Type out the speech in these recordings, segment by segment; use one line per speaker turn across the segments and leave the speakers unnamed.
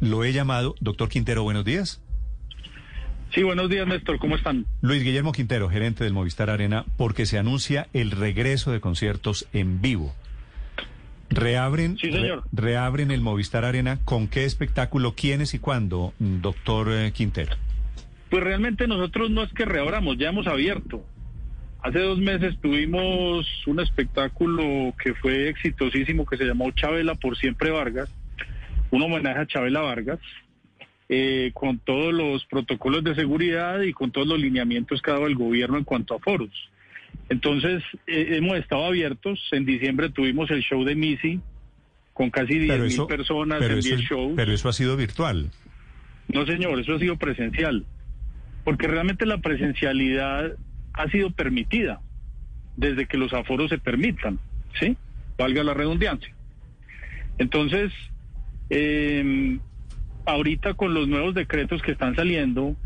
Lo he llamado. Doctor Quintero, buenos días.
Sí, buenos días, Néstor. ¿Cómo están?
Luis Guillermo Quintero, gerente del Movistar Arena, porque se anuncia el regreso de conciertos en vivo. Reabren,
Sí, señor.
re- reabren el Movistar Arena. ¿Con qué espectáculo, quiénes y cuándo, doctor eh, Quintero?
Pues realmente nosotros no es que reabramos, ya hemos abierto. Hace dos meses tuvimos un espectáculo que fue exitosísimo que se llamó Chabela por siempre Vargas, un homenaje a Chabela Vargas, eh, con todos los protocolos de seguridad y con todos los lineamientos que ha dado el gobierno en cuanto a foros. Entonces, eh, hemos estado abiertos. En diciembre tuvimos el show de Missy con casi 10 mil personas
pero
en
eso
10
es-
shows.
pero eso ha sido virtual.
No, señor, eso ha sido presencial. Porque realmente la presencialidad ha sido permitida desde que los aforos se permitan, ¿sí? Valga la redundancia. Entonces, eh, ahorita con los nuevos decretos que están saliendo,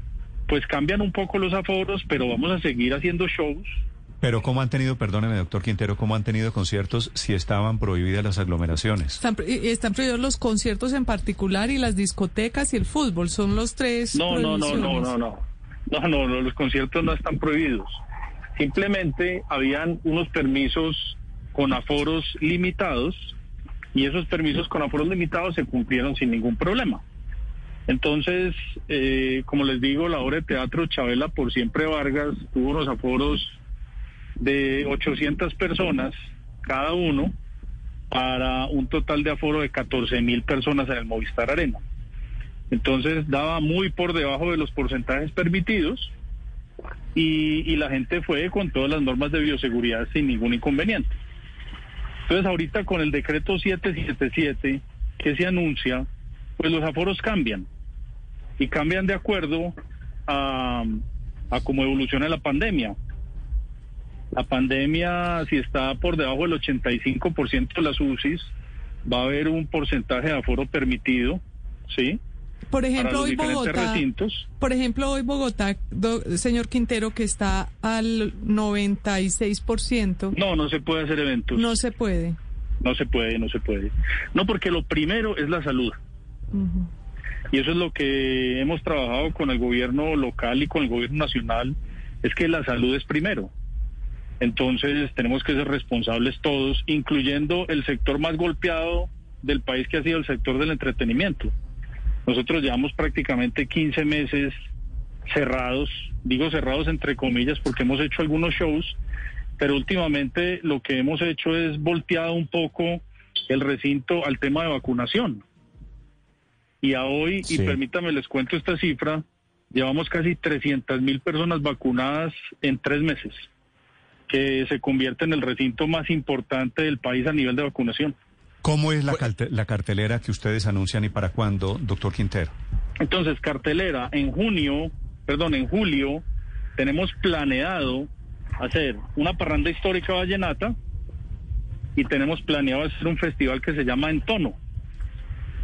pues cambian un poco los aforos, pero vamos a seguir haciendo shows.
Pero ¿cómo han tenido, perdóneme, doctor Quintero, cómo han tenido conciertos si estaban prohibidas las aglomeraciones?
Están, están prohibidos los conciertos en particular y las discotecas y el fútbol. Son los tres.
No, no, no, no, no, no. No, no, no, los conciertos no están prohibidos. Simplemente habían unos permisos con aforos limitados y esos permisos con aforos limitados se cumplieron sin ningún problema. Entonces, eh, como les digo, la obra de teatro Chabela por siempre Vargas tuvo unos aforos de 800 personas cada uno para un total de aforo de 14 mil personas en el Movistar Arena. Entonces daba muy por debajo de los porcentajes permitidos y, y la gente fue con todas las normas de bioseguridad sin ningún inconveniente. Entonces ahorita con el decreto 777 que se anuncia, pues los aforos cambian y cambian de acuerdo a, a cómo evoluciona la pandemia. La pandemia, si está por debajo del 85% de las UCIs, va a haber un porcentaje de aforo permitido, ¿sí?
Por ejemplo, hoy Bogotá.
recintos.
Por ejemplo, hoy Bogotá, do- señor Quintero, que está al 96%.
No, no se puede hacer eventos.
No se puede.
No se puede, no se puede. No, porque lo primero es la salud. Y eso es lo que hemos trabajado con el gobierno local y con el gobierno nacional, es que la salud es primero. Entonces tenemos que ser responsables todos, incluyendo el sector más golpeado del país que ha sido el sector del entretenimiento. Nosotros llevamos prácticamente 15 meses cerrados, digo cerrados entre comillas porque hemos hecho algunos shows, pero últimamente lo que hemos hecho es volteado un poco el recinto al tema de vacunación. Y a hoy,
Sí.
y permítame les cuento esta cifra, llevamos casi 300 mil personas vacunadas en tres meses, que se convierte en el recinto más importante del país a nivel de vacunación.
¿Cómo es la, calte- la cartelera que ustedes anuncian y para cuándo, doctor Quintero?
Entonces, cartelera, en junio, perdón, en julio, tenemos planeado hacer una parranda histórica vallenata y tenemos planeado hacer un festival que se llama Entono,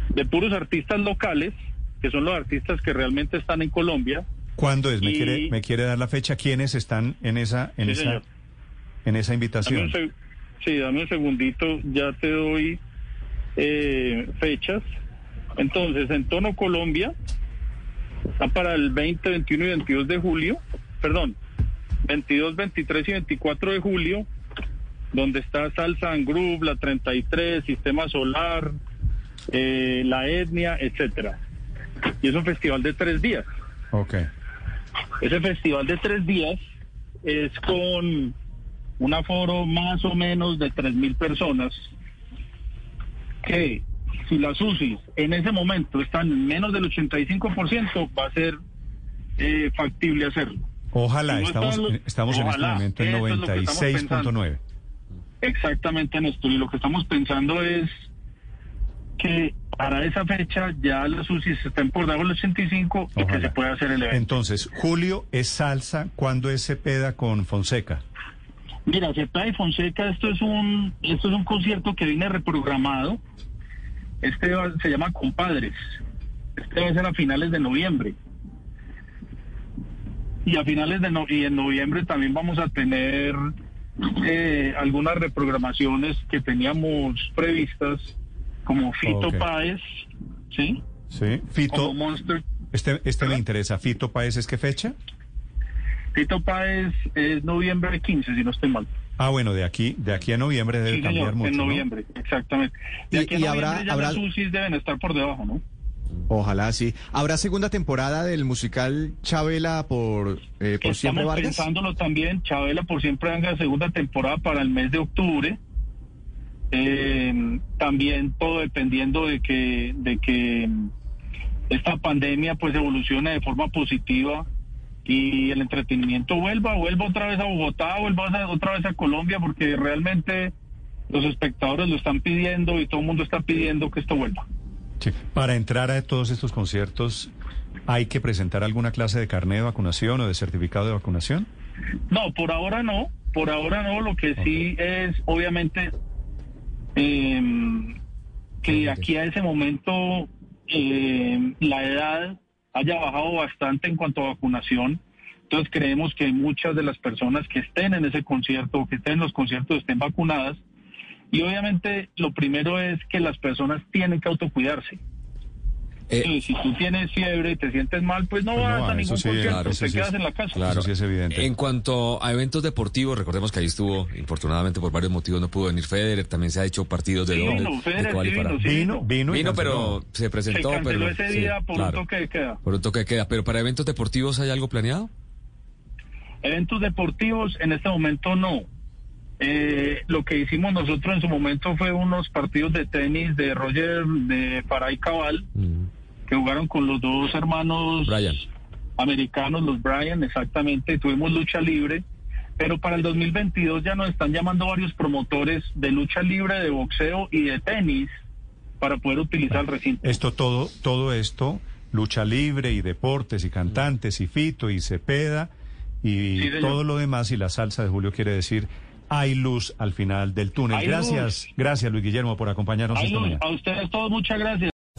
de puros artistas locales, que son los artistas que realmente están en Colombia.
¿Cuándo es? ¿Me,
Y-
quiere, ¿Me quiere dar la fecha? ¿Quiénes están en esa, en
Sí,
esa,
señor.
en esa
Dame
invitación?
un sí, dame un segundito, ya te doy eh, fechas. Entonces, en tono Colombia, está para el 20, 21 y 22 de julio, perdón, 22, 23 y 24 de julio, donde está Salsa and Groove, la 33, Sistema Solar, eh, la etnia, etcétera. Y es un festival de tres días.
Ok.
Ese festival de tres días es con un aforo más o menos de tres mil personas que si las UCIs en ese momento están en menos del 85% va a ser eh, factible hacerlo.
Ojalá,
Si no
estamos,
los-
estamos en este
ojalá,
momento en
eso es lo que estamos
96.9.
Exactamente, Néstor. Y lo que estamos pensando es que para esa fecha ya las UCI estén por debajo del 85 y que
Ojalá.
se pueda hacer el evento.
Entonces, Julio es salsa, ¿cuándo es Cepeda con Fonseca?
Mira, Cepeda y Fonseca, esto es un esto es un concierto que viene reprogramado. Este va- se llama Compadres. Este va a ser a finales de noviembre. Y a finales de no- y en noviembre también vamos a tener eh, algunas reprogramaciones que teníamos previstas, como Fito
Ok.
Páez, ¿sí?
Sí.
Como
Fito,
Monster.
este, este me interesa. ¿Fito Paez es qué fecha?
Fito Páez es noviembre 15, si no estoy mal.
Ah, bueno, de aquí, de aquí a noviembre debe
Sí,
cambiar
señor,
mucho.
en
¿no?
noviembre, exactamente. De
Y-
aquí a
y habrá-
noviembre ya
habrá-
las UCIs deben estar por debajo, ¿no?
Ojalá sí. ¿Habrá segunda temporada del musical Chabela por, eh, por siempre
Estamos
Vargas?
pensándolo también, Chabela por siempre haga segunda temporada para el mes de octubre. Eh, también todo dependiendo de que, de que esta pandemia pues evolucione de forma positiva y el entretenimiento vuelva, vuelva otra vez a Bogotá, vuelva otra vez a Colombia, porque realmente los espectadores lo están pidiendo y todo el mundo está pidiendo que esto vuelva.
Sí. Para entrar a todos estos conciertos, ¿hay que presentar alguna clase de carnet de vacunación o de certificado de vacunación?
No, por ahora no. Por ahora no. Lo que sí es, obviamente, eh, que aquí a ese momento eh, la edad haya bajado bastante en cuanto a vacunación. Entonces creemos que muchas de las personas que estén en ese concierto o que estén en los conciertos estén vacunadas. Y obviamente lo primero es que las personas tienen que autocuidarse.
Eh,
Sí, si tú tienes fiebre y te sientes mal, pues no
Pues no
vas
va,
a ningún
sí,
concierto,
claro,
te
sí
quedas
es-
en la casa.
Claro.
Eso sí es evidente.
En cuanto a eventos deportivos, recordemos que ahí estuvo, infortunadamente por varios motivos no pudo venir Federer, también se ha hecho partidos de
Sí,
dónde,
vino,
de
Federer,
cuál y
sí
para-
vino, sí.
Vino, vino, y
Vino, pero se
Se
presentó,
canceló
pero
ese
sí,
día por
claro,
un toque de queda.
por un toque de queda, pero para eventos deportivos hay algo planeado?
Eventos deportivos en este momento no. Eh, lo que hicimos nosotros en su momento fue unos partidos de tenis de Roger de Farah y Cabal, que jugaron con los dos hermanos
Brian.
americanos, los Bryan, exactamente, tuvimos lucha libre. Pero para el 2022 ya nos están llamando varios promotores de lucha libre, de boxeo y de tenis para poder utilizar el recinto.
Esto todo, todo esto, lucha libre y deportes y cantantes y Fito y Cepeda y
Sí,
todo lo demás y la salsa de Julio quiere decir hay luz al final del túnel.
Hay
gracias,
luz.
gracias Luis Guillermo por acompañarnos
Ay,
esta
Luz,
mañana.
a ustedes todos muchas gracias.